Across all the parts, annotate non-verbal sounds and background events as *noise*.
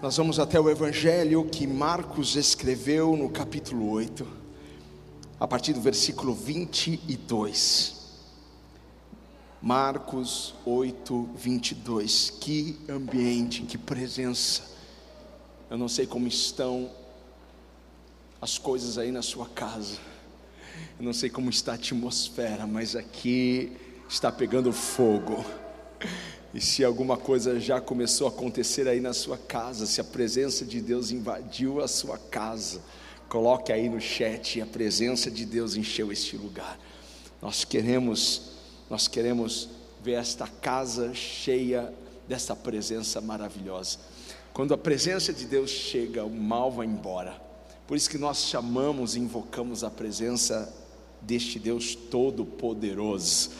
Nós vamos até o evangelho que Marcos escreveu no capítulo 8, a partir do versículo 22. Marcos 8, 22. Que ambiente, que presença. Eu não sei como estão as coisas aí na sua casa. Eu não sei como está a atmosfera, mas aqui está pegando fogo. E se alguma coisa já começou a acontecer aí na sua casa, se a presença de Deus invadiu a sua casa, coloque aí no chat, a presença de Deus encheu este lugar. Nós queremos, nós queremos ver esta casa cheia dessa presença maravilhosa. Quando a presença de Deus chega, o mal vai embora. Por isso que nós chamamos e invocamos a presença deste Deus todo-poderoso.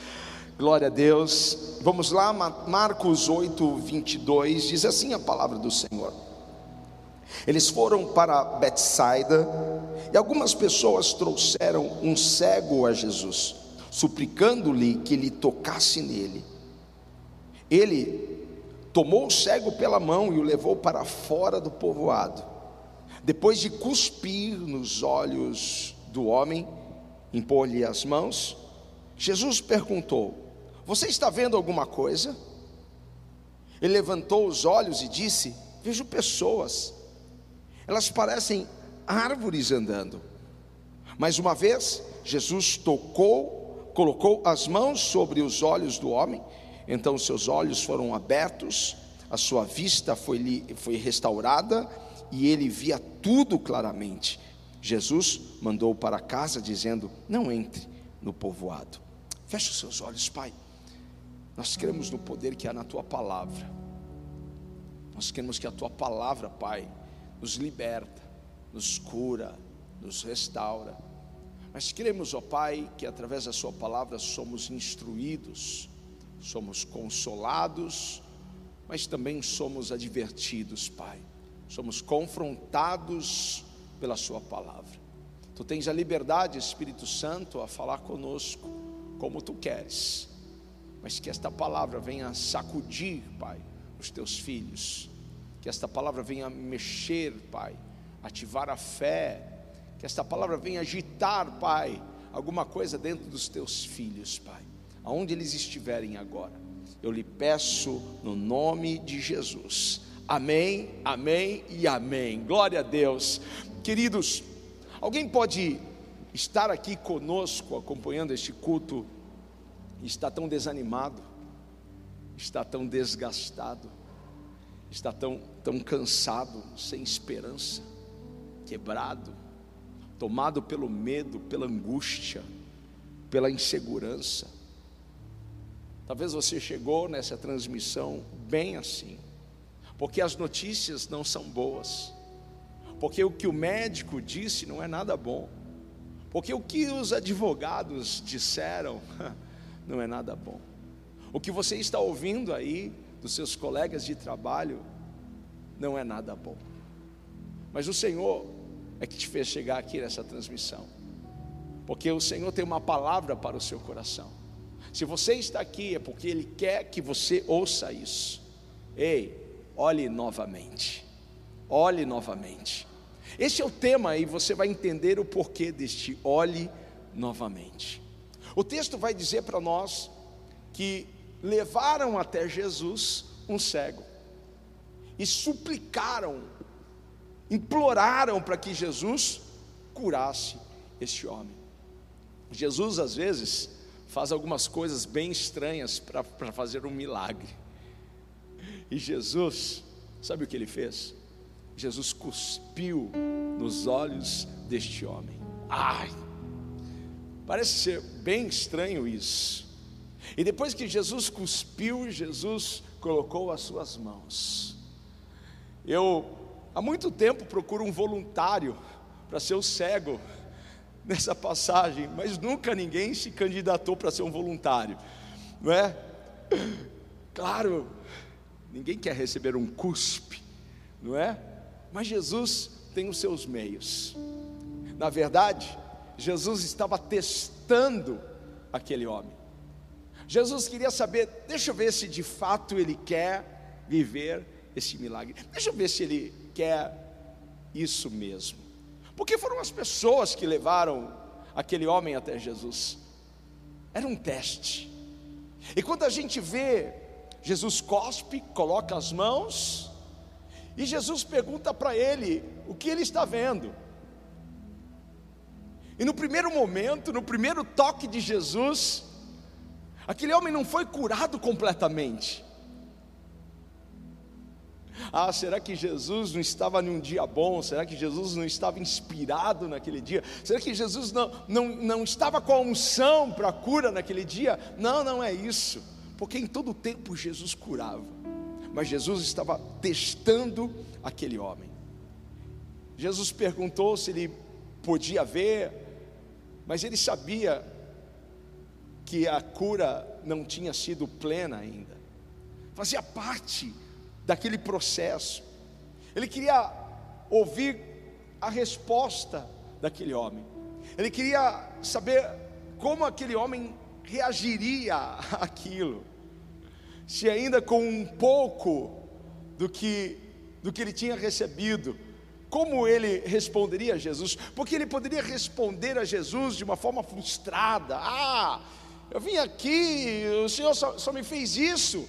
Glória a Deus. Vamos lá, Marcos 8, 22, diz assim a palavra do Senhor. Eles foram para Betsaida e algumas pessoas trouxeram um cego a Jesus, suplicando-lhe que lhe tocasse nele. Ele tomou o cego pela mão e o levou para fora do povoado. Depois de cuspir nos olhos do homem, impor-lhe as mãos, Jesus perguntou: você está vendo alguma coisa? Ele levantou os olhos e disse: Vejo pessoas, elas parecem árvores andando. Mais uma vez, Jesus tocou, colocou as mãos sobre os olhos do homem, então seus olhos foram abertos, a sua vista foi, foi restaurada e ele via tudo claramente. Jesus mandou para casa dizendo: Não entre no povoado. Feche os seus olhos, Pai. Nós cremos no poder que há na tua palavra. Nós queremos que a tua palavra, Pai, nos liberta, nos cura, nos restaura. Mas queremos, ó Pai, que através da Sua palavra somos instruídos, somos consolados, mas também somos advertidos, Pai. Somos confrontados pela Sua palavra. Tu tens a liberdade, Espírito Santo, a falar conosco como tu queres mas que esta palavra venha sacudir, Pai, os teus filhos, que esta palavra venha mexer, Pai, ativar a fé, que esta palavra venha agitar, Pai, alguma coisa dentro dos teus filhos, Pai, aonde eles estiverem agora. Eu lhe peço no nome de Jesus. Amém, amém e amém. Glória a Deus. Queridos, alguém pode estar aqui conosco acompanhando este culto está tão desanimado, está tão desgastado, está tão, tão cansado, sem esperança, quebrado, tomado pelo medo, pela angústia, pela insegurança. Talvez você chegou nessa transmissão bem assim, porque as notícias não são boas, porque o que o médico disse não é nada bom, porque o que os advogados disseram *laughs* não é nada bom. O que você está ouvindo aí dos seus colegas de trabalho não é nada bom. Mas o Senhor é que te fez chegar aqui nessa transmissão. Porque o Senhor tem uma palavra para o seu coração. Se você está aqui é porque Ele quer que você ouça isso. Ei, olhe novamente. Olhe novamente. Esse é o tema e você vai entender o porquê deste olhe novamente. O texto vai dizer para nós que levaram até Jesus um cego e suplicaram, imploraram para que Jesus curasse este homem. Jesus, às vezes, faz algumas coisas bem estranhas para fazer um milagre. E Jesus, sabe o que ele fez? Jesus cuspiu nos olhos deste homem. Ai, Parece ser bem estranho isso. E depois que Jesus cuspiu, Jesus colocou as suas mãos. Eu há muito tempo procuro um voluntário para ser o cego nessa passagem, mas nunca ninguém se candidatou para ser um voluntário, não é? Claro, ninguém quer receber um cuspe, não é? Mas Jesus tem os seus meios. Na verdade, Jesus estava testando aquele homem. Jesus queria saber, deixa eu ver se de fato ele quer viver esse milagre. Deixa eu ver se ele quer isso mesmo. Porque foram as pessoas que levaram aquele homem até Jesus. Era um teste. E quando a gente vê Jesus cospe, coloca as mãos, e Jesus pergunta para ele o que ele está vendo. E no primeiro momento, no primeiro toque de Jesus, aquele homem não foi curado completamente. Ah, será que Jesus não estava num dia bom? Será que Jesus não estava inspirado naquele dia? Será que Jesus não, não, não estava com a unção para a cura naquele dia? Não, não é isso, porque em todo tempo Jesus curava, mas Jesus estava testando aquele homem. Jesus perguntou se ele podia ver, mas ele sabia que a cura não tinha sido plena ainda, fazia parte daquele processo. Ele queria ouvir a resposta daquele homem. Ele queria saber como aquele homem reagiria àquilo. Se ainda com um pouco do que do que ele tinha recebido, como ele responderia a Jesus? Porque ele poderia responder a Jesus de uma forma frustrada. Ah, eu vim aqui, o Senhor só, só me fez isso.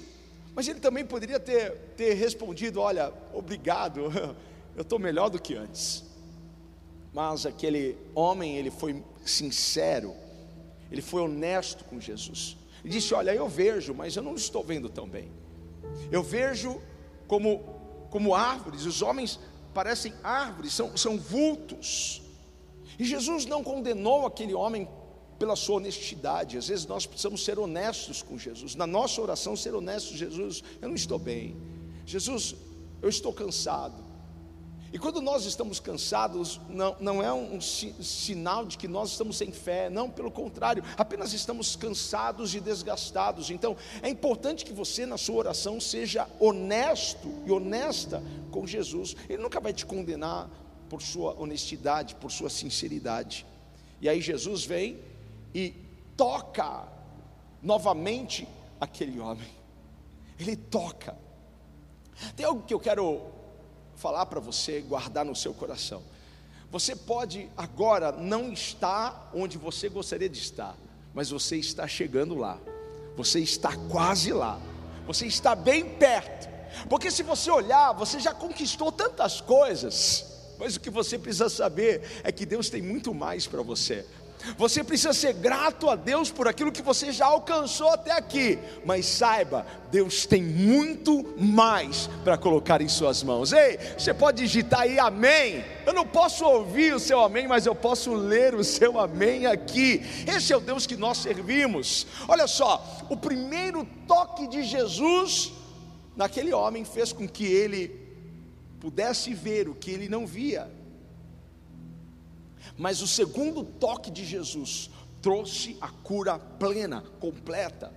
Mas ele também poderia ter, ter respondido: Olha, obrigado, *laughs* eu estou melhor do que antes. Mas aquele homem, ele foi sincero, ele foi honesto com Jesus. E disse: Olha, eu vejo, mas eu não estou vendo tão bem. Eu vejo como, como árvores, os homens parecem árvores, são, são vultos. E Jesus não condenou aquele homem pela sua honestidade. Às vezes nós precisamos ser honestos com Jesus. Na nossa oração, ser honestos, Jesus, eu não estou bem. Jesus, eu estou cansado. E quando nós estamos cansados, não, não é um sinal de que nós estamos sem fé, não, pelo contrário, apenas estamos cansados e desgastados. Então, é importante que você, na sua oração, seja honesto e honesta com Jesus. Ele nunca vai te condenar por sua honestidade, por sua sinceridade. E aí Jesus vem e toca novamente aquele homem. Ele toca. Tem algo que eu quero falar para você, guardar no seu coração. Você pode agora não estar onde você gostaria de estar, mas você está chegando lá. Você está quase lá. Você está bem perto. Porque se você olhar, você já conquistou tantas coisas. Mas o que você precisa saber é que Deus tem muito mais para você. Você precisa ser grato a Deus por aquilo que você já alcançou até aqui, mas saiba, Deus tem muito mais para colocar em suas mãos. Ei, você pode digitar aí amém. Eu não posso ouvir o seu amém, mas eu posso ler o seu amém aqui. Esse é o Deus que nós servimos. Olha só, o primeiro toque de Jesus naquele homem fez com que ele pudesse ver o que ele não via. Mas o segundo toque de Jesus trouxe a cura plena, completa,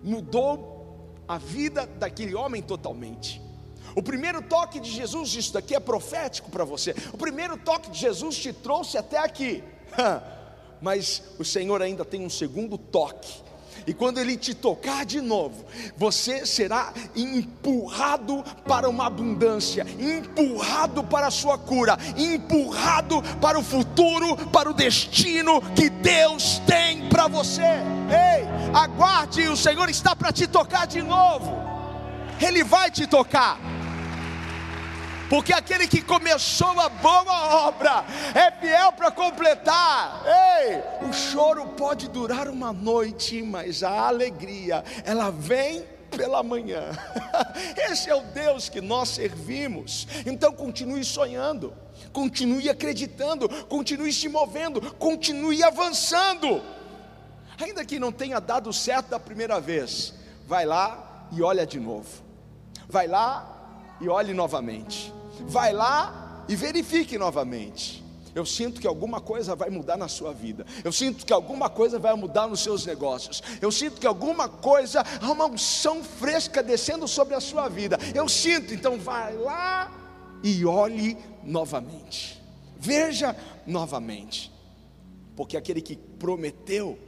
mudou a vida daquele homem totalmente. O primeiro toque de Jesus, isso daqui é profético para você. O primeiro toque de Jesus te trouxe até aqui, *laughs* mas o Senhor ainda tem um segundo toque e quando Ele te tocar de novo, você será empurrado para uma abundância, empurrado para a sua cura, empurrado para o futuro, para o destino que Deus tem para você. Ei, aguarde, o Senhor está para te tocar de novo. Ele vai te tocar porque aquele que começou a boa obra é fiel para completar. Ei, o choro pode durar uma noite, mas a alegria, ela vem pela manhã. *laughs* Esse é o Deus que nós servimos. Então continue sonhando, continue acreditando, continue se movendo, continue avançando. Ainda que não tenha dado certo da primeira vez, vai lá e olha de novo. Vai lá e olhe novamente vai lá e verifique novamente. Eu sinto que alguma coisa vai mudar na sua vida. Eu sinto que alguma coisa vai mudar nos seus negócios. Eu sinto que alguma coisa, há uma unção fresca descendo sobre a sua vida. Eu sinto, então vai lá e olhe novamente. Veja novamente. Porque aquele que prometeu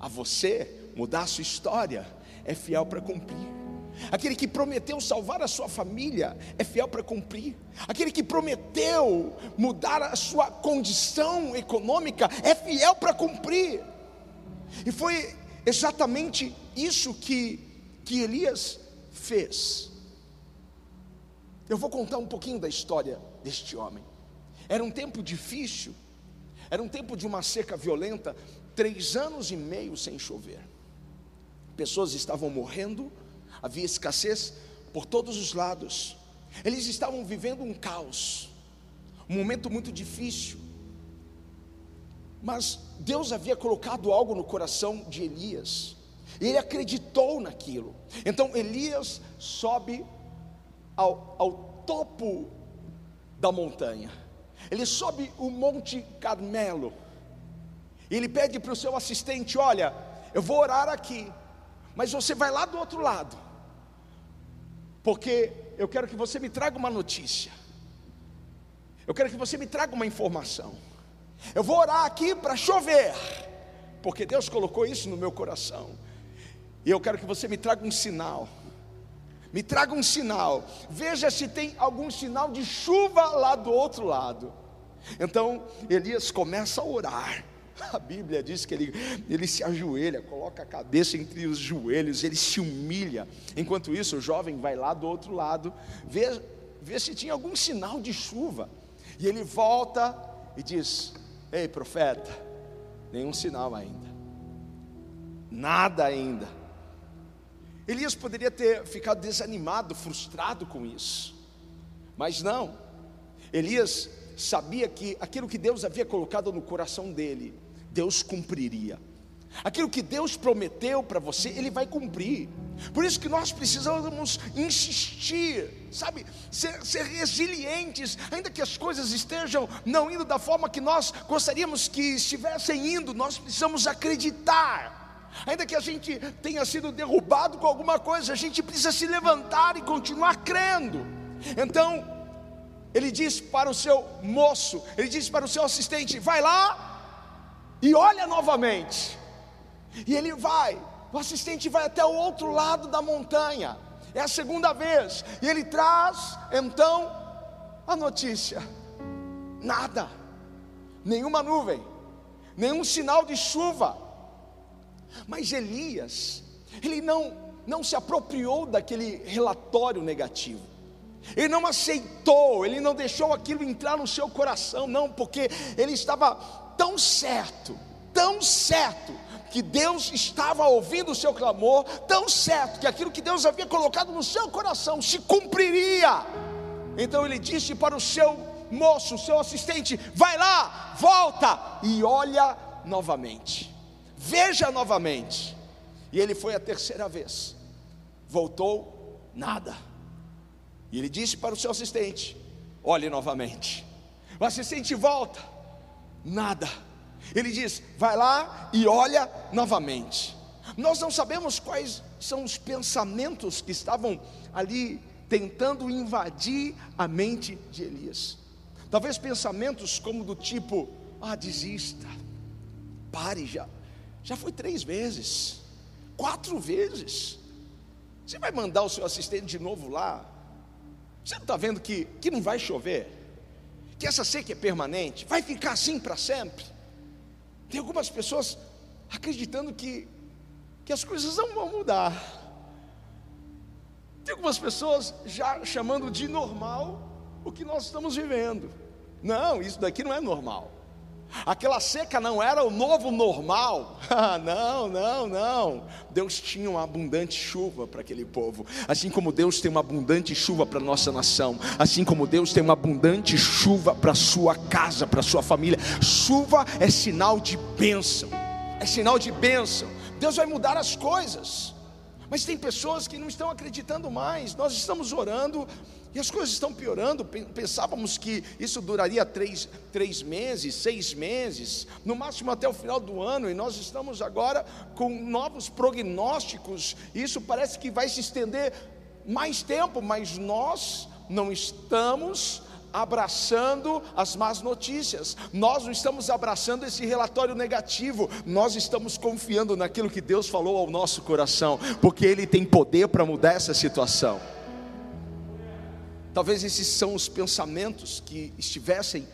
a você mudar a sua história é fiel para cumprir. Aquele que prometeu salvar a sua família é fiel para cumprir. Aquele que prometeu mudar a sua condição econômica é fiel para cumprir. E foi exatamente isso que, que Elias fez. Eu vou contar um pouquinho da história deste homem. Era um tempo difícil, era um tempo de uma seca violenta, três anos e meio sem chover. Pessoas estavam morrendo, havia escassez por todos os lados. Eles estavam vivendo um caos, um momento muito difícil. Mas Deus havia colocado algo no coração de Elias. E ele acreditou naquilo. Então Elias sobe ao, ao topo da montanha. Ele sobe o Monte Carmelo. E ele pede para o seu assistente: Olha, eu vou orar aqui, mas você vai lá do outro lado, porque eu quero que você me traga uma notícia, eu quero que você me traga uma informação. Eu vou orar aqui para chover, porque Deus colocou isso no meu coração, e eu quero que você me traga um sinal. Me traga um sinal, veja se tem algum sinal de chuva lá do outro lado. Então Elias começa a orar, *laughs* a Bíblia diz que ele, ele se ajoelha, coloca a cabeça entre os joelhos, ele se humilha. Enquanto isso, o jovem vai lá do outro lado, vê, vê se tinha algum sinal de chuva. E ele volta e diz: Ei, profeta, nenhum sinal ainda, nada ainda. Elias poderia ter ficado desanimado, frustrado com isso, mas não. Elias sabia que aquilo que Deus havia colocado no coração dele Deus cumpriria. Aquilo que Deus prometeu para você, Ele vai cumprir. Por isso que nós precisamos insistir, sabe, ser, ser, resilientes, ainda que as coisas estejam não indo da forma que nós gostaríamos que estivessem indo, nós precisamos acreditar. Ainda que a gente tenha sido derrubado com alguma coisa, a gente precisa se levantar e continuar crendo. Então, ele diz para o seu moço, ele diz para o seu assistente: vai lá e olha novamente. E ele vai, o assistente vai até o outro lado da montanha. É a segunda vez. E ele traz então a notícia: nada, nenhuma nuvem, nenhum sinal de chuva. Mas Elias, ele não, não se apropriou daquele relatório negativo. Ele não aceitou, ele não deixou aquilo entrar no seu coração, não, porque ele estava tão certo, tão certo, que Deus estava ouvindo o seu clamor, tão certo que aquilo que Deus havia colocado no seu coração se cumpriria. Então ele disse para o seu moço, seu assistente: vai lá, volta e olha novamente, veja novamente. E ele foi a terceira vez, voltou, nada. E ele disse para o seu assistente: olhe novamente. O assistente volta, nada. Ele diz: vai lá e olha novamente. Nós não sabemos quais são os pensamentos que estavam ali tentando invadir a mente de Elias. Talvez pensamentos como do tipo: ah, desista, pare já, já foi três vezes, quatro vezes. Você vai mandar o seu assistente de novo lá? Você não está vendo que, que não vai chover? Que essa seca é permanente, vai ficar assim para sempre. Tem algumas pessoas acreditando que, que as coisas não vão mudar. Tem algumas pessoas já chamando de normal o que nós estamos vivendo. Não, isso daqui não é normal. Aquela seca não era o novo normal. *laughs* Ah, não, não, não. Deus tinha uma abundante chuva para aquele povo. Assim como Deus tem uma abundante chuva para a nossa nação. Assim como Deus tem uma abundante chuva para a sua casa, para a sua família. Chuva é sinal de bênção. É sinal de bênção. Deus vai mudar as coisas. Mas tem pessoas que não estão acreditando mais. Nós estamos orando e as coisas estão piorando. Pensávamos que isso duraria três, três meses, seis meses, no máximo até o final do ano, e nós estamos agora com novos prognósticos. Isso parece que vai se estender mais tempo, mas nós não estamos abraçando as más notícias, nós não estamos abraçando esse relatório negativo, nós estamos confiando naquilo que Deus falou ao nosso coração, porque Ele tem poder para mudar essa situação. Talvez esses são os pensamentos que estivessem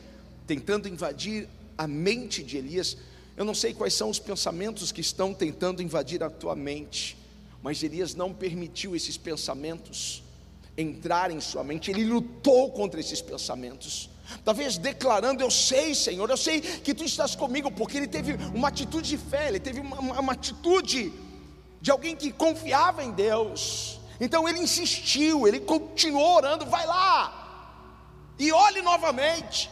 tentando invadir a mente de Elias. Eu não sei quais são os pensamentos que estão tentando invadir a tua mente, mas Elias não permitiu esses pensamentos entrar em sua mente, ele lutou contra esses pensamentos. Talvez declarando: Eu sei, Senhor, eu sei que tu estás comigo, porque ele teve uma atitude de fé, ele teve uma, uma, uma atitude de alguém que confiava em Deus. Então ele insistiu, ele continuou orando: Vai lá e olhe novamente.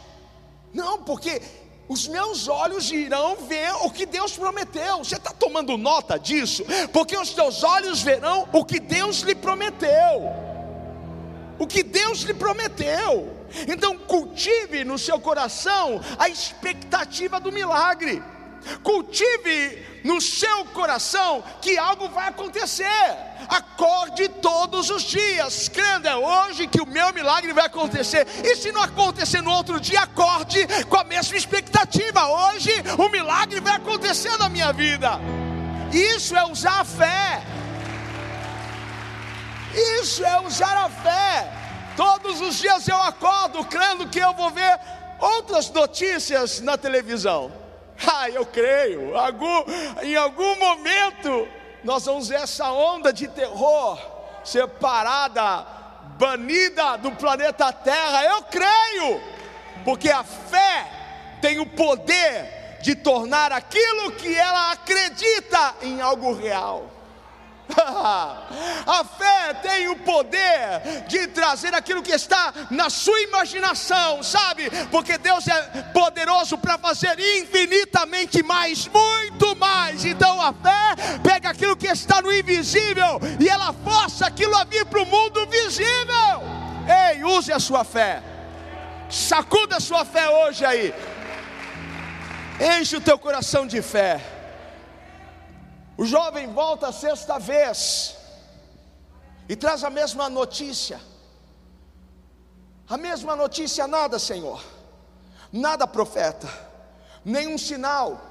Não, porque os meus olhos irão ver o que Deus prometeu. Você está tomando nota disso? Porque os teus olhos verão o que Deus lhe prometeu o que Deus lhe prometeu. Então, cultive no seu coração a expectativa do milagre. Cultive no seu coração que algo vai acontecer. Acorde todos os dias, crendo, é hoje que o meu milagre vai acontecer. E se não acontecer no outro dia, acorde com a mesma expectativa. Hoje o milagre vai acontecer na minha vida. Isso é usar a fé. Isso é usar a fé. Todos os dias eu acordo crendo que eu vou ver outras notícias na televisão. *laughs* Ah, eu creio. em algum momento nós vamos ver essa onda de terror separada, banida do planeta Terra. Eu creio, porque a fé tem o poder de tornar aquilo que ela acredita em algo real. *laughs* A fé tem o poder de trazer aquilo que está na sua imaginação, sabe? Porque Deus é poderoso para fazer infinitamente mais, muito mais. Então a fé pega aquilo que está no invisível e ela força aquilo a vir para o mundo visível. Ei, use a sua fé, sacuda a sua fé hoje aí, enche o teu coração de fé. O jovem volta a sexta vez e traz a mesma notícia. A mesma notícia, nada, Senhor, nada, profeta, nenhum sinal.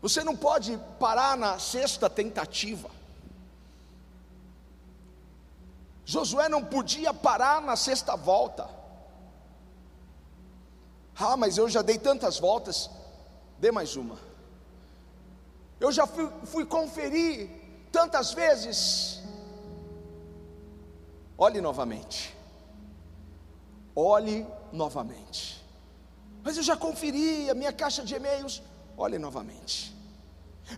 Você não pode parar na sexta tentativa. Josué não podia parar na sexta volta. Ah, mas eu já dei tantas voltas, dê mais uma. Eu já fui, fui conferir tantas vezes. Olhe novamente. Olhe novamente. Mas eu já conferi a minha caixa de e-mails. Olhe novamente.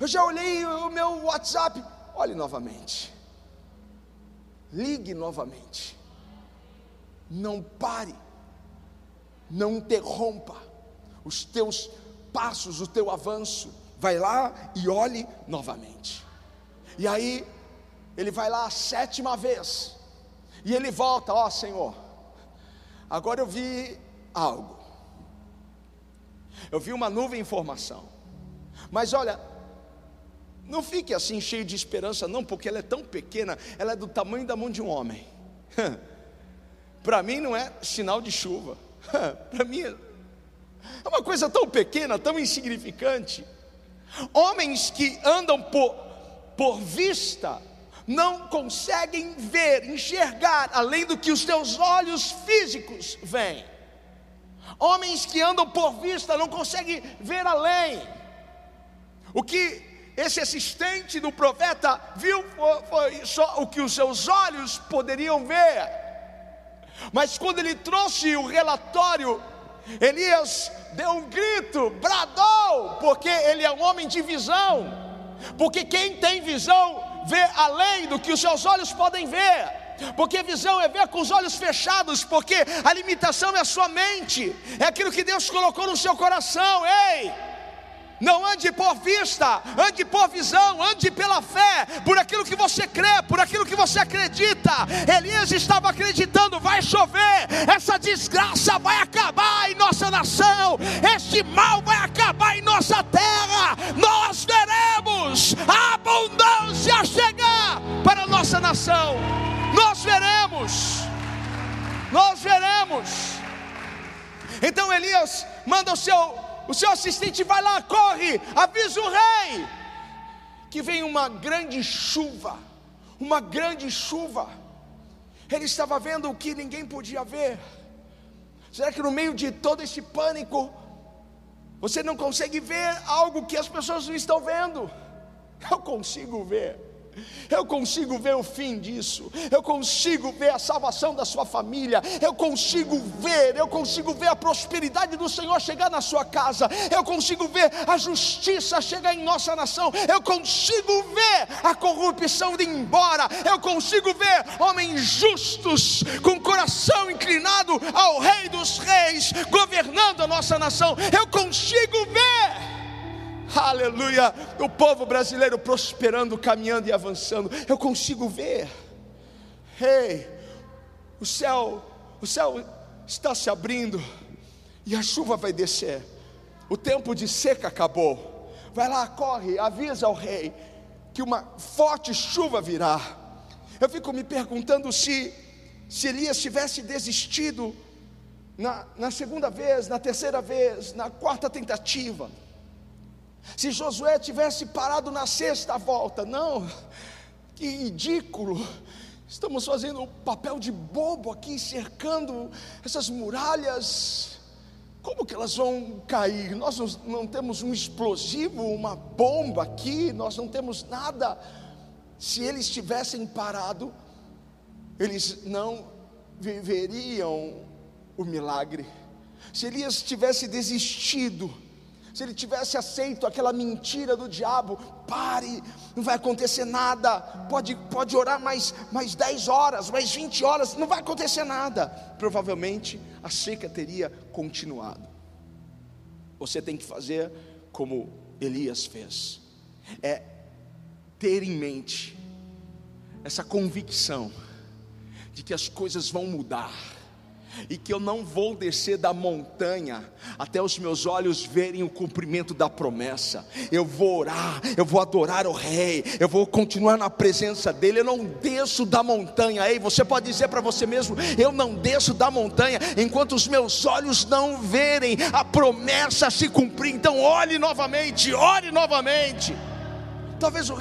Eu já olhei o meu WhatsApp. Olhe novamente. Ligue novamente. Não pare. Não interrompa os teus passos, o teu avanço vai lá e olhe novamente. E aí, ele vai lá a sétima vez, e ele volta: Ó oh, Senhor, agora eu vi algo, eu vi uma nuvem informação, mas olha, não fique assim cheio de esperança, não, porque ela é tão pequena, ela é do tamanho da mão de um homem. *laughs* Para mim não é sinal de chuva, *laughs* para mim é uma coisa tão pequena, tão insignificante. Homens que andam por, por vista, não conseguem ver, enxergar além do que os teus olhos físicos veem. Homens que andam por vista não conseguem ver além. O que esse assistente do profeta viu foi só o que os seus olhos poderiam ver. Mas quando ele trouxe o relatório Elias deu um grito, bradou, porque ele é um homem de visão. Porque quem tem visão vê além do que os seus olhos podem ver. Porque visão é ver com os olhos fechados, porque a limitação é a sua mente, é aquilo que Deus colocou no seu coração. Ei! Não ande por vista, ande por visão, ande pela fé, por aquilo que você crê, por aquilo que você acredita. Elias estava acreditando: vai chover, essa desgraça vai acabar em nossa nação, este mal vai acabar em nossa terra. Nós veremos a abundância chegar para a nossa nação. Nós veremos, nós veremos Então Elias manda o seu, o seu assistente, vai lá, corre, avisa o rei, que vem uma grande chuva, uma grande chuva. Ele estava vendo o que ninguém podia ver. Será que no meio de todo esse pânico, você não consegue ver algo que as pessoas não estão vendo? Eu consigo ver. Eu consigo ver o fim disso. Eu consigo ver a salvação da sua família. Eu consigo ver, eu consigo ver a prosperidade do Senhor chegar na sua casa. Eu consigo ver a justiça chegar em nossa nação. Eu consigo ver a corrupção ir embora. Eu consigo ver homens justos com coração inclinado ao Rei dos Reis governando a nossa nação. Eu consigo ver aleluia, o povo brasileiro prosperando, caminhando e avançando. Eu consigo ver. Ei, o céu, o céu está se abrindo e a chuva vai descer. O tempo de seca acabou. Vai lá, corre, avisa ao rei que uma forte chuva virá. Eu fico me perguntando se se Elias tivesse desistido na, na segunda vez, na terceira vez, na quarta tentativa se Josué tivesse parado na sexta volta, não, que ridículo. Estamos fazendo o papel de bobo aqui, cercando essas muralhas. Como que elas vão cair? Nós não temos um explosivo, uma bomba aqui, nós não temos nada. Se eles tivessem parado, eles não viveriam o milagre. Se Elias tivesse desistido, se ele tivesse aceito aquela mentira do diabo, pare, não vai acontecer nada, pode, pode orar mais, mais 10 horas, mais 20 horas, não vai acontecer nada. Provavelmente a seca teria continuado. Você tem que fazer como Elias fez, é ter em mente essa convicção de que as coisas vão mudar e que eu não vou descer da montanha até os meus olhos verem o cumprimento da promessa. Eu vou orar, eu vou adorar o Rei, eu vou continuar na presença dEle. Eu não desço da montanha. Ei, você pode dizer para você mesmo: eu não desço da montanha enquanto os meus olhos não verem a promessa se cumprir. Então, olhe novamente, ore novamente. Talvez o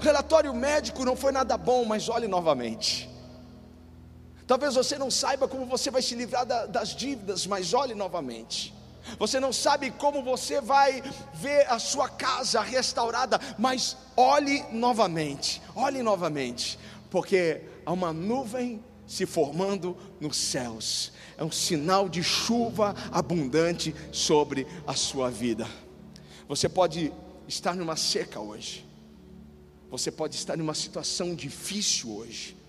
relatório médico não foi nada bom, mas olhe novamente. Talvez você não saiba como você vai se livrar da, das dívidas, mas olhe novamente. Você não sabe como você vai ver a sua casa restaurada, mas olhe novamente, olhe novamente, porque há uma nuvem se formando nos céus, é um sinal de chuva abundante sobre a sua vida. Você pode estar numa seca hoje, você pode estar numa situação difícil hoje,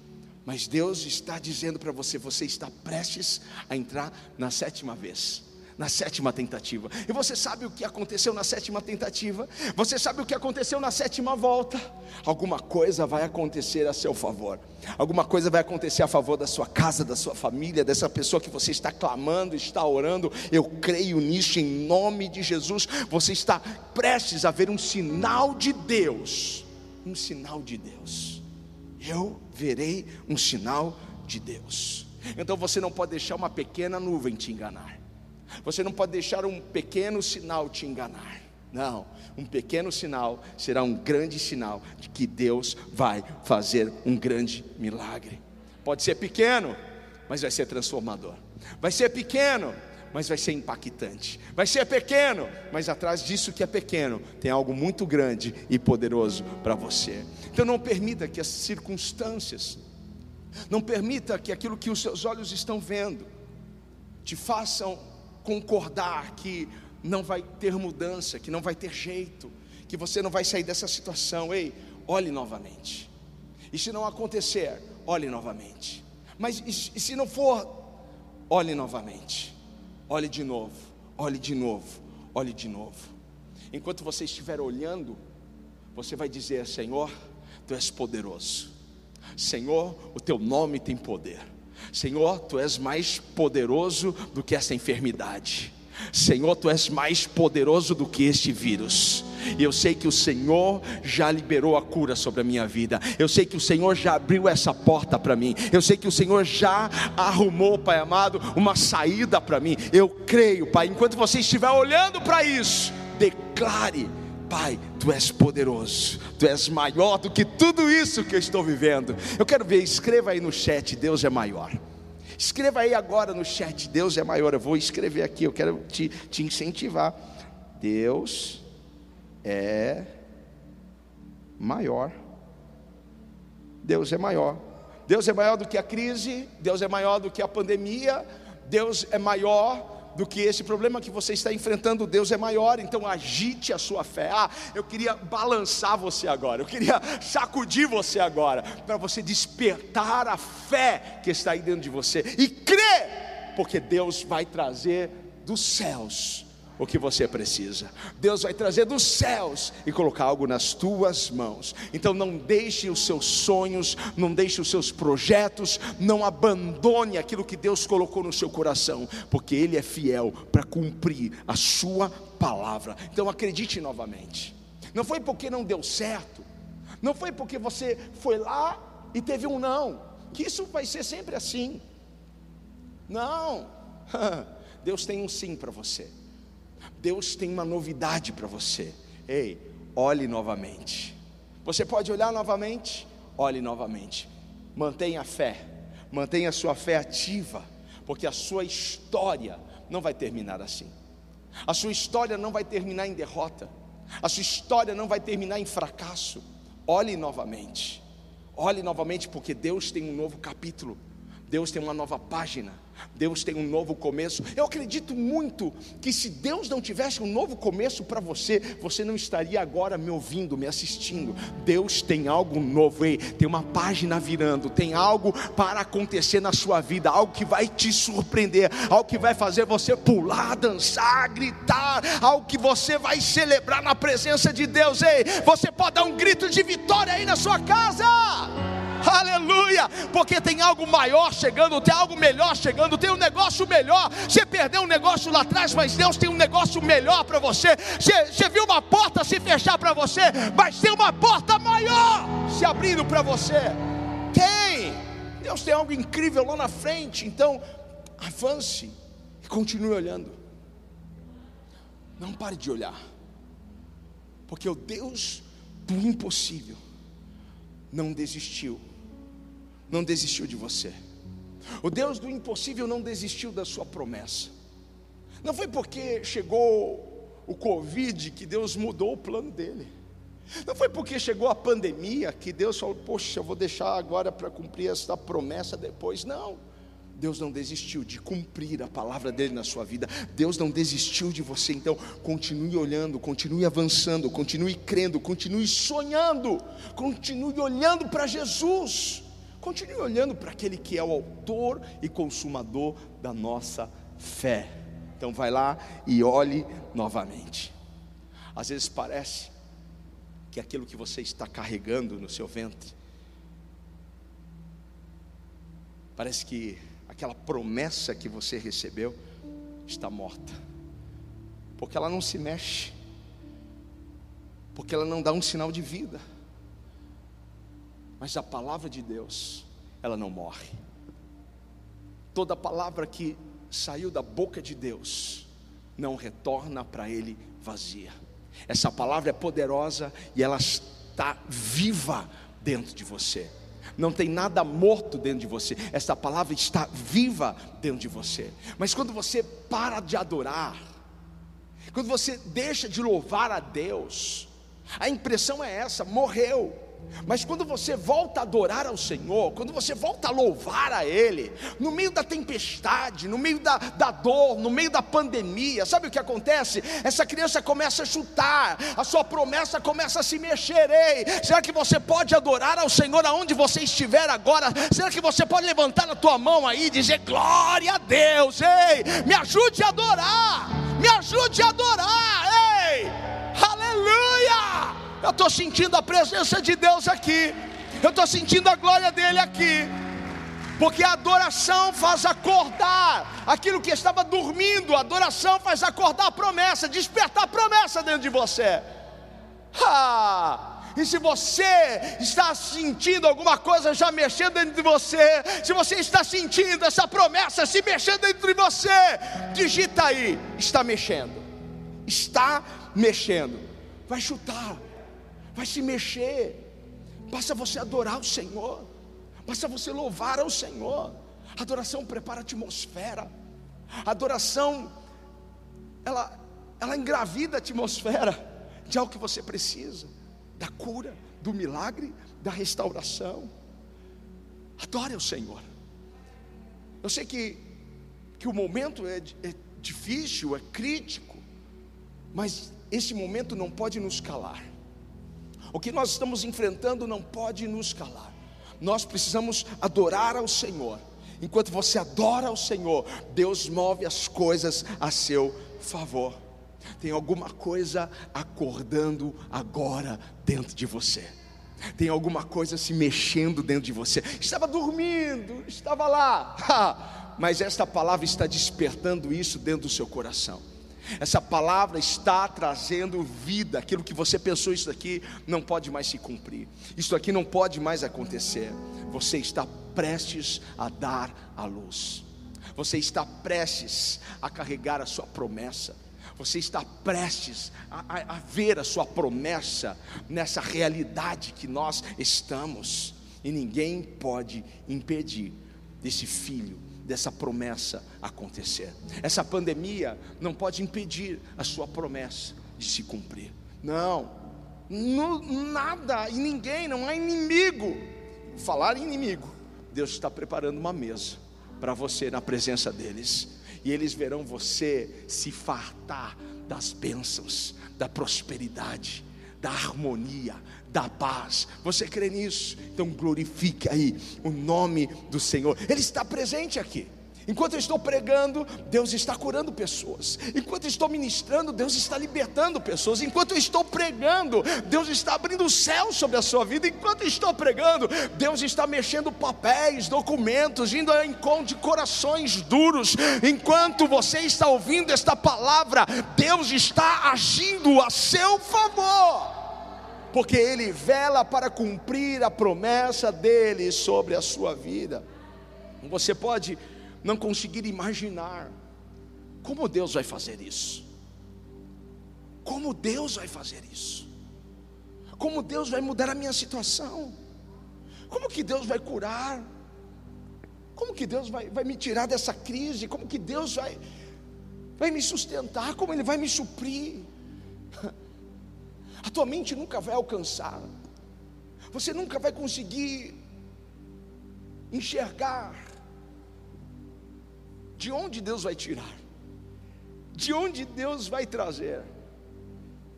mas Deus está dizendo para você: você está prestes a entrar na sétima vez, na sétima tentativa. E você sabe o que aconteceu na sétima tentativa? Você sabe o que aconteceu na sétima volta? Alguma coisa vai acontecer a seu favor, alguma coisa vai acontecer a favor da sua casa, da sua família, dessa pessoa que você está clamando, está orando. Eu creio nisso em nome de Jesus. Você está prestes a ver um sinal de Deus, um sinal de Deus. Eu verei um sinal de Deus. Então você não pode deixar uma pequena nuvem te enganar. Você não pode deixar um pequeno sinal te enganar. Não, um pequeno sinal será um grande sinal de que Deus vai fazer um grande milagre. Pode ser pequeno, mas vai ser transformador. Vai ser pequeno, mas vai ser impactante. Vai ser pequeno, mas atrás disso que é pequeno, tem algo muito grande e poderoso para você. Então não permita que as circunstâncias, não permita que aquilo que os seus olhos estão vendo, te façam concordar que não vai ter mudança, que não vai ter jeito, que você não vai sair dessa situação. Ei, olhe novamente. E se não acontecer, olhe novamente. Mas e, se não for, olhe novamente. Olhe de novo, olhe de novo, olhe de novo. Enquanto você estiver olhando, você vai dizer: Senhor, tu és poderoso. Senhor, o teu nome tem poder. Senhor, tu és mais poderoso do que essa enfermidade. Senhor, tu és mais poderoso do que este vírus. E eu sei que o Senhor já liberou a cura sobre a minha vida. Eu sei que o Senhor já abriu essa porta para mim. Eu sei que o Senhor já arrumou, Pai amado, uma saída para mim. Eu creio, Pai, enquanto você estiver olhando para isso, declare Pai, tu és poderoso, tu és maior do que tudo isso que eu estou vivendo. Eu quero ver, escreva aí no chat: Deus é maior. Escreva aí agora no chat: Deus é maior. Eu vou escrever aqui, eu quero te, te incentivar. Deus é maior. Deus é maior. Deus é maior do que a crise, Deus é maior do que a pandemia, Deus é maior do que esse problema que você está enfrentando, Deus é maior, então agite a sua fé. Ah, eu queria balançar você agora, eu queria sacudir você agora, para você despertar a fé que está aí dentro de você e crer, porque Deus vai trazer dos céus o que você precisa. Deus vai trazer dos céus e colocar algo nas tuas mãos. Então não deixe os seus sonhos, não deixe os seus projetos, não abandone aquilo que Deus colocou no seu coração, porque Ele é fiel para cumprir a sua palavra. Então acredite novamente. Não foi porque não deu certo, não foi porque você foi lá e teve um não, que isso vai ser sempre assim. Não, *laughs* Deus tem um sim para você. Deus tem uma novidade para você. Ei, olhe novamente. Você pode olhar novamente? Olhe novamente. Mantenha a fé, mantenha a sua fé ativa, porque a sua história não vai terminar assim. A sua história não vai terminar em derrota. A sua história não vai terminar em fracasso. Olhe novamente. Olhe novamente, porque Deus tem um novo capítulo. Deus tem uma nova página. Deus tem um novo começo. Eu acredito muito que se Deus não tivesse um novo começo para você, você não estaria agora me ouvindo, me assistindo. Deus tem algo novo, ei, tem uma página virando, tem algo para acontecer na sua vida, algo que vai te surpreender, algo que vai fazer você pular, dançar, gritar, algo que você vai celebrar na presença de Deus. Ei, você pode dar um grito de vitória aí na sua casa aleluia, porque tem algo maior chegando, tem algo melhor chegando, tem um negócio melhor. Você perdeu um negócio lá atrás, mas Deus tem um negócio melhor para você. Você, você viu uma porta se fechar para você, mas tem uma porta maior se abrindo para você. Tem, Deus tem algo incrível lá na frente, então avance e continue olhando. Não pare de olhar, porque o Deus do impossível não desistiu não desistiu de você. O Deus do impossível não desistiu da sua promessa. Não foi porque chegou o Covid que Deus mudou o plano dele. Não foi porque chegou a pandemia que Deus falou, poxa, eu vou deixar agora para cumprir esta promessa depois. Não. Deus não desistiu de cumprir a palavra dele na sua vida. Deus não desistiu de você. Então, continue olhando, continue avançando, continue crendo, continue sonhando, continue olhando para Jesus. Continue olhando para aquele que é o autor e consumador da nossa fé. Então vai lá e olhe novamente. Às vezes parece que aquilo que você está carregando no seu ventre, parece que aquela promessa que você recebeu está morta, porque ela não se mexe, porque ela não dá um sinal de vida. Mas a palavra de Deus, ela não morre. Toda palavra que saiu da boca de Deus não retorna para Ele vazia. Essa palavra é poderosa e ela está viva dentro de você. Não tem nada morto dentro de você. Essa palavra está viva dentro de você. Mas quando você para de adorar, quando você deixa de louvar a Deus, a impressão é essa: morreu. Mas quando você volta a adorar ao Senhor, quando você volta a louvar a Ele, no meio da tempestade, no meio da, da dor, no meio da pandemia, sabe o que acontece? Essa criança começa a chutar, a sua promessa começa a se mexer. Ei, será que você pode adorar ao Senhor aonde você estiver agora? Será que você pode levantar a tua mão aí e dizer glória a Deus? Ei, me ajude a adorar, me ajude a adorar! Eu estou sentindo a presença de Deus aqui. Eu estou sentindo a glória dele aqui. Porque a adoração faz acordar aquilo que estava dormindo, a adoração faz acordar a promessa, despertar a promessa dentro de você. Ah! E se você está sentindo alguma coisa já mexendo dentro de você, se você está sentindo essa promessa se mexendo dentro de você, digita aí: está mexendo, está mexendo, vai chutar, vai se mexer, basta você adorar o Senhor, basta você louvar ao Senhor. Adoração prepara a atmosfera, adoração, ela, ela engravida a atmosfera de algo que você precisa da cura, do milagre, da restauração. Adore o Senhor. Eu sei que, que o momento é, é difícil, é crítico, mas esse momento não pode nos calar. O que nós estamos enfrentando não pode nos calar. Nós precisamos adorar ao Senhor. Enquanto você adora ao Senhor, Deus move as coisas a seu favor. Tem alguma coisa acordando agora dentro de você. Tem alguma coisa se mexendo dentro de você. Estava dormindo, estava lá. *laughs* Mas esta palavra está despertando isso dentro do seu coração. Essa palavra está trazendo vida. Aquilo que você pensou, isso aqui não pode mais se cumprir. Isso aqui não pode mais acontecer. Você está prestes a dar a luz. Você está prestes a carregar a sua promessa. Você está prestes a, a, a ver a sua promessa nessa realidade que nós estamos, e ninguém pode impedir desse filho, dessa promessa acontecer. Essa pandemia não pode impedir a sua promessa de se cumprir. Não, não nada e ninguém, não há inimigo. Falar inimigo, Deus está preparando uma mesa para você na presença deles e eles verão você se fartar das bênçãos, da prosperidade, da harmonia, da paz. Você crê nisso? Então glorifique aí o nome do Senhor. Ele está presente aqui. Enquanto eu estou pregando, Deus está curando pessoas. Enquanto eu estou ministrando, Deus está libertando pessoas. Enquanto eu estou pregando, Deus está abrindo o céu sobre a sua vida. Enquanto eu estou pregando, Deus está mexendo papéis, documentos, indo ao encontro de corações duros. Enquanto você está ouvindo esta palavra, Deus está agindo a seu favor. Porque Ele vela para cumprir a promessa dele sobre a sua vida. Você pode não conseguir imaginar como Deus vai fazer isso. Como Deus vai fazer isso? Como Deus vai mudar a minha situação? Como que Deus vai curar? Como que Deus vai, vai me tirar dessa crise? Como que Deus vai, vai me sustentar? Como Ele vai me suprir? *laughs* A tua mente nunca vai alcançar, você nunca vai conseguir enxergar de onde Deus vai tirar? De onde Deus vai trazer?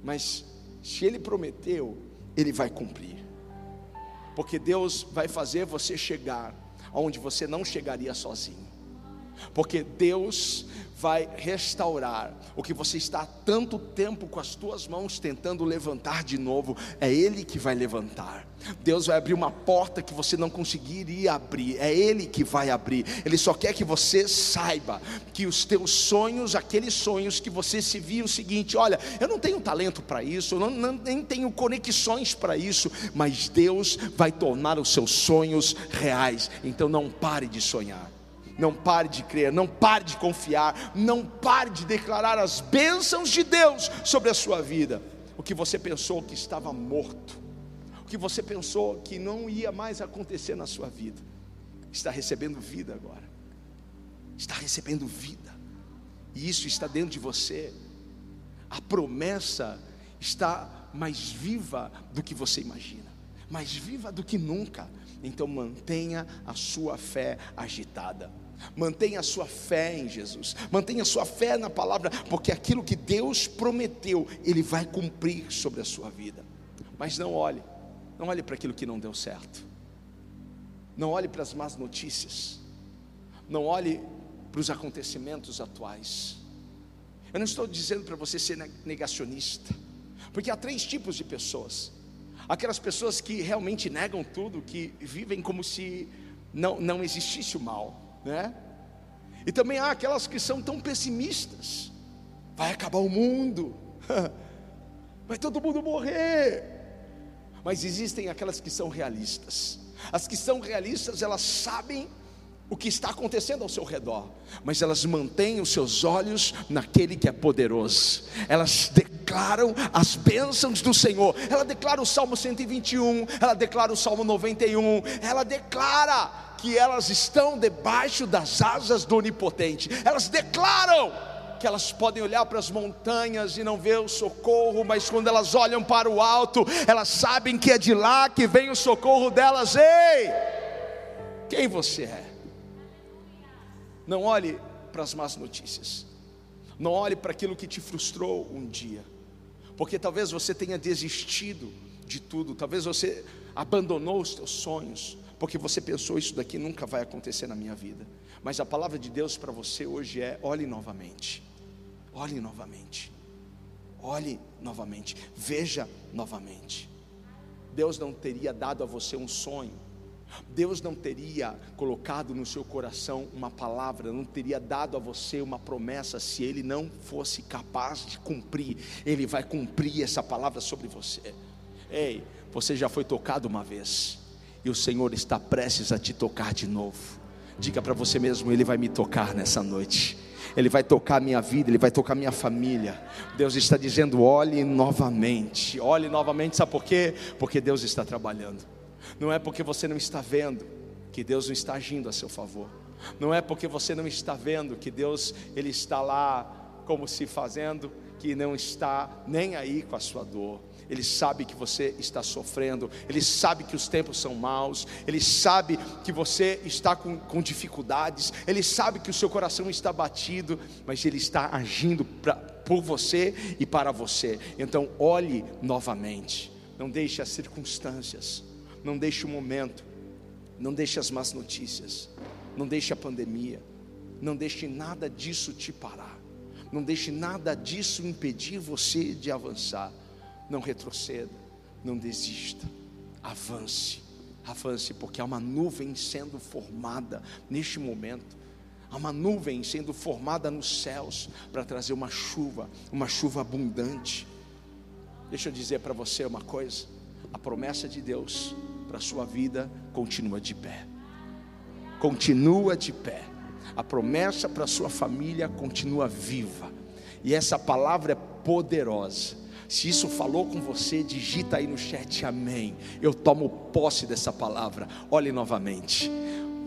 Mas se Ele prometeu, Ele vai cumprir. Porque Deus vai fazer você chegar aonde você não chegaria sozinho. Porque Deus vai restaurar o que você está há tanto tempo com as tuas mãos tentando levantar de novo, é Ele que vai levantar. Deus vai abrir uma porta que você não conseguiria abrir, é Ele que vai abrir. Ele só quer que você saiba que os teus sonhos, aqueles sonhos que você se via o seguinte: olha, eu não tenho talento para isso, eu não, não, nem tenho conexões para isso, mas Deus vai tornar os seus sonhos reais. Então não pare de sonhar. Não pare de crer, não pare de confiar, não pare de declarar as bênçãos de Deus sobre a sua vida. O que você pensou que estava morto, o que você pensou que não ia mais acontecer na sua vida, está recebendo vida agora, está recebendo vida, e isso está dentro de você. A promessa está mais viva do que você imagina, mais viva do que nunca. Então mantenha a sua fé agitada. Mantenha a sua fé em Jesus, mantenha a sua fé na palavra, porque aquilo que Deus prometeu, Ele vai cumprir sobre a sua vida. Mas não olhe, não olhe para aquilo que não deu certo, não olhe para as más notícias, não olhe para os acontecimentos atuais. Eu não estou dizendo para você ser negacionista, porque há três tipos de pessoas: aquelas pessoas que realmente negam tudo, que vivem como se não, não existisse o mal né? E também há aquelas que são tão pessimistas. Vai acabar o mundo. *laughs* vai todo mundo morrer. Mas existem aquelas que são realistas. As que são realistas, elas sabem o que está acontecendo ao seu redor, mas elas mantêm os seus olhos naquele que é poderoso, elas declaram as bênçãos do Senhor, ela declara o Salmo 121, ela declara o Salmo 91, ela declara que elas estão debaixo das asas do Onipotente, elas declaram que elas podem olhar para as montanhas e não ver o socorro, mas quando elas olham para o alto, elas sabem que é de lá que vem o socorro delas, ei! Quem você é? Não olhe para as más notícias. Não olhe para aquilo que te frustrou um dia. Porque talvez você tenha desistido de tudo, talvez você abandonou os teus sonhos, porque você pensou isso daqui nunca vai acontecer na minha vida. Mas a palavra de Deus para você hoje é: olhe novamente. Olhe novamente. Olhe novamente. Veja novamente. Deus não teria dado a você um sonho Deus não teria colocado no seu coração uma palavra, não teria dado a você uma promessa se Ele não fosse capaz de cumprir. Ele vai cumprir essa palavra sobre você. Ei, você já foi tocado uma vez, e o Senhor está prestes a te tocar de novo. Diga para você mesmo: Ele vai me tocar nessa noite. Ele vai tocar a minha vida, Ele vai tocar minha família. Deus está dizendo: olhe novamente, olhe novamente, sabe por quê? Porque Deus está trabalhando. Não é porque você não está vendo que Deus não está agindo a seu favor. Não é porque você não está vendo que Deus ele está lá como se fazendo que não está nem aí com a sua dor. Ele sabe que você está sofrendo, Ele sabe que os tempos são maus, Ele sabe que você está com, com dificuldades, Ele sabe que o seu coração está batido, mas Ele está agindo pra, por você e para você. Então, olhe novamente, não deixe as circunstâncias não deixe o momento, não deixe as más notícias, não deixe a pandemia, não deixe nada disso te parar, não deixe nada disso impedir você de avançar. Não retroceda, não desista, avance, avance, porque há uma nuvem sendo formada neste momento. Há uma nuvem sendo formada nos céus para trazer uma chuva, uma chuva abundante. Deixa eu dizer para você uma coisa: a promessa de Deus para a sua vida continua de pé. Continua de pé. A promessa para a sua família continua viva. E essa palavra é poderosa. Se isso falou com você, digita aí no chat amém. Eu tomo posse dessa palavra. Olhe novamente.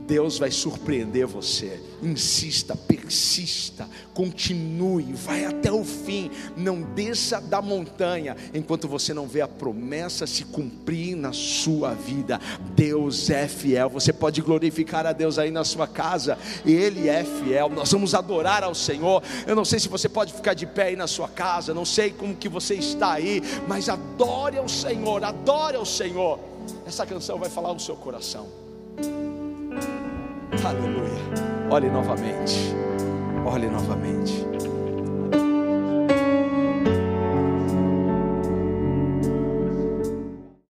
Deus vai surpreender você. Insista, persista, continue, vai até o fim. Não desça da montanha enquanto você não vê a promessa se cumprir na sua vida. Deus é fiel. Você pode glorificar a Deus aí na sua casa. Ele é fiel. Nós vamos adorar ao Senhor. Eu não sei se você pode ficar de pé aí na sua casa. Não sei como que você está aí, mas adore ao Senhor. Adore ao Senhor. Essa canção vai falar no seu coração. Aleluia. Olhe novamente. Olhe novamente.